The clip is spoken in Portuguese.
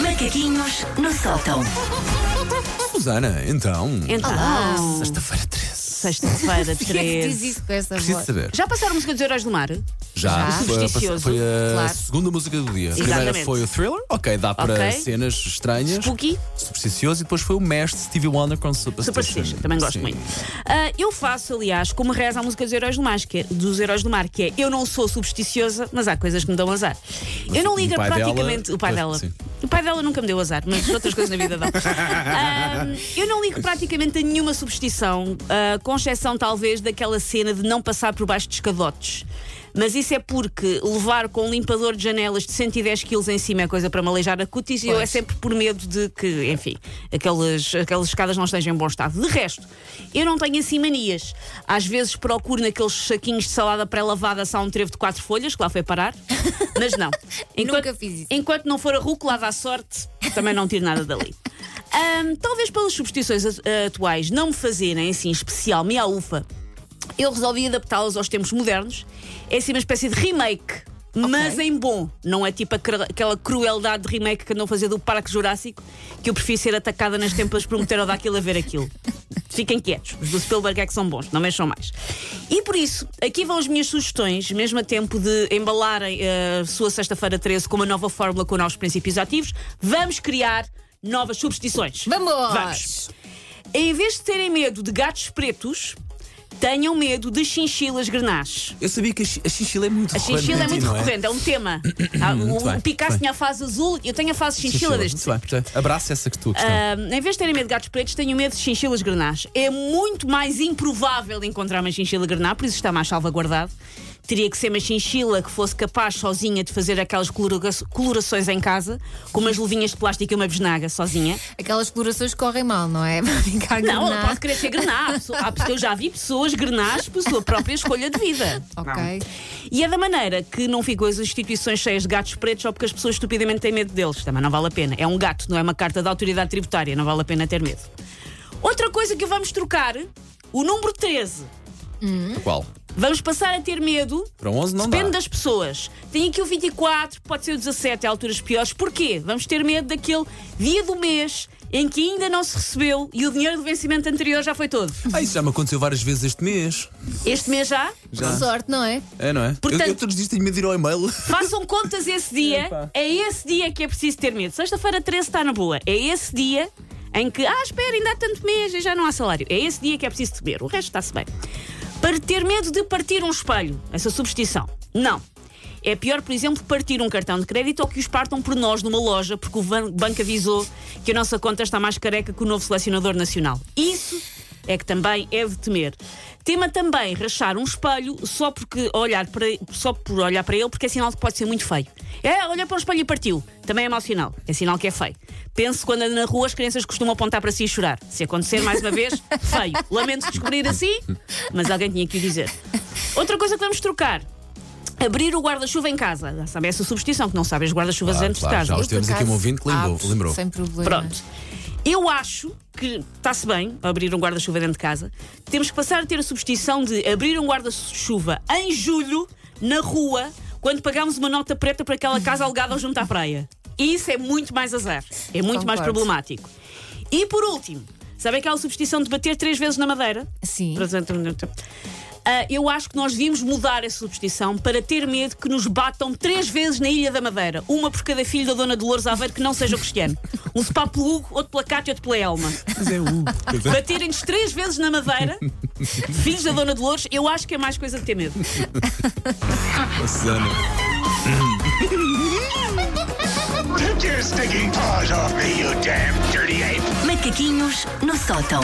Macaquinhos no sótão. Susana, então. Então, Sexta-feira 13. Sexta-feira, Porquê é que diz 13. isso com essa Preciso voz? saber. Já passaram música dos Heróis do Mar? Já, Já. Foi, a, Supersticioso. foi a Claro. segunda música do dia. A primeira Exatamente. foi o Thriller, ok, dá para Ok. cenas estranhas. Spooky? Supersticioso. E depois foi o mestre Stevie Wonder com Superstition. Superstition, também gosto Sim. muito. Ah, eu faço, aliás, como reza a música dos Heróis do Mar, que é, dos Heróis do Mar, que é Eu não sou supersticiosa, mas há coisas que me dão azar. eu não o ligo a pai dela- praticamente. o pai pois, dela. sim. O pai dela nunca me deu azar, mas outras coisas na vida dão. Eu não ligo praticamente a nenhuma superstição, ah, com exceção talvez daquela cena de não passar por baixo de escadotes. Mas isso é porque levar com um limpador de janelas de 110 kg em cima é coisa para me aleijar a cutis e eu é sempre por medo de que, enfim, aquelas, aquelas escadas não estejam em bom estado. De resto, eu não tenho assim manias. Às vezes procuro naqueles saquinhos de salada pré-lavada há um trevo de quatro folhas, que lá foi parar, mas não. Nunca fiz isso. Enquanto não for a rúcula à sorte, também não tiro nada dali. Ahm, talvez pelas substituições a- atuais não me fazerem assim especial minha ufa, eu resolvi adaptá-las aos tempos modernos. É assim uma espécie de remake. Mas em bom, não é tipo aquela- aquela crueldade de remake que andam a fazer do Parque Jurássico, que eu prefiro ser atacada nas tempas por um pterodáquilo a ver aquilo. Fiquem quietos, os do Spielberg é que são bons, não mexam mais. E por isso, aqui vão as minhas sugestões, mesmo a tempo de embalarem eh, a sua sexta-feira 13 com uma nova fórmula com novos princípios ativos, vamos criar novas superstições. Vamos! Vamos! Em vez de terem medo de gatos pretos, tenham medo de chinchilas grenaches. Eu sabia que a chi- a chinchila é muito A recorrente. chinchila é muito não recorrente, é um tema. Ah, o, bem, Picasso bem. tinha a fase azul, eu tenho a fase chinchila, Chinchila, desde muito bem, Abraça essa que questão. ah, em vez de terem medo de gatos pretos, tenho medo de chinchilas grenaches. É muito mais improvável encontrar uma chinchila grená, por isso está mais salvaguardado. Teria que ser uma chinchila que fosse capaz sozinha de fazer aquelas colora- colorações em casa, com umas luvinhas de plástico e uma besnaga sozinha. Aquelas colorações correm mal, não é? Ficar Não, ela grená. pode querer ser grená. Eu já vi pessoas grenás por sua própria escolha de vida. Ok. E é da maneira que não ficam as instituições cheias de gatos pretos só porque as pessoas estupidamente têm medo deles. Também não vale a pena. É um gato, não é uma carta da autoridade tributária. Não vale a pena ter medo. Outra coisa que vamos trocar, o número 13. Qual? Vamos passar a ter medo. Para 11 não Depende dá. das pessoas. Tem aqui o 24, pode ser o 17, a alturas piores. Porquê? Vamos ter medo daquele dia do mês em que ainda não se recebeu e o dinheiro do vencimento anterior já foi todo. Ah, isso já me aconteceu várias vezes este mês. Este mês já? Já. Sorte, não é? É, não é? Portanto- eu, eu todos os dias tenho medo de ir ao e-mail. Façam contas esse dia. É esse dia que é preciso ter medo. Sexta-feira 13 está na boa. É esse dia em que, ah, espera, ainda há tanto mês e já não há salário. É esse dia que é preciso temer. O resto está-se bem. Para ter medo de partir um espelho, essa substituição. Não. É pior, por exemplo, partir um cartão de crédito ou que os partam por nós numa loja porque o banco avisou que a nossa conta está mais careca que o novo selecionador nacional. Isso é que também é de temer. Tema também rachar um espelho só, porque olhar para, só por olhar para ele, porque é sinal de que pode ser muito feio. É, olha para o espelho e partiu. Também é mau sinal. É sinal que é feio. Pense quando anda na rua, as crianças costumam apontar para si e chorar. Se acontecer mais uma vez, feio. Lamento descobrir assim, mas alguém tinha que o dizer. Outra coisa que vamos trocar. Abrir o guarda-chuva em casa. Já sabe essa substituição, que não sabem os guarda-chuvas Claro, antes claro, de casa. já os por tivemos aqui um ouvinte que lembrou. abro lembrou. Sem problema. Pronto. Eu acho que está-se bem abrir um guarda-chuva dentro de casa. Temos que passar a ter a substituição de abrir um guarda-chuva em julho, na rua, quando pagamos uma nota preta para aquela casa alugada ao junto à praia. E isso é muito mais azar. É muito mais Concordo. problemático. E por último, sabe aquela substituição de bater três vezes na madeira? Sim. Ah, eu acho que nós devíamos mudar essa substituição para ter medo que nos batam três vezes na Ilha da Madeira. Uma por cada filho da Dona Dolores Aveiro que não seja cristiano. Um spa pelo Hugo, outro pela Cátia e outro pela Elma. Mas é o. Baterem-nos três vezes na Madeira, filhos da Dona Dolores, eu acho que é mais coisa de ter medo. Susana. Take your stinking paws off me, you damn dirty ape! Macaquinhos no sótão.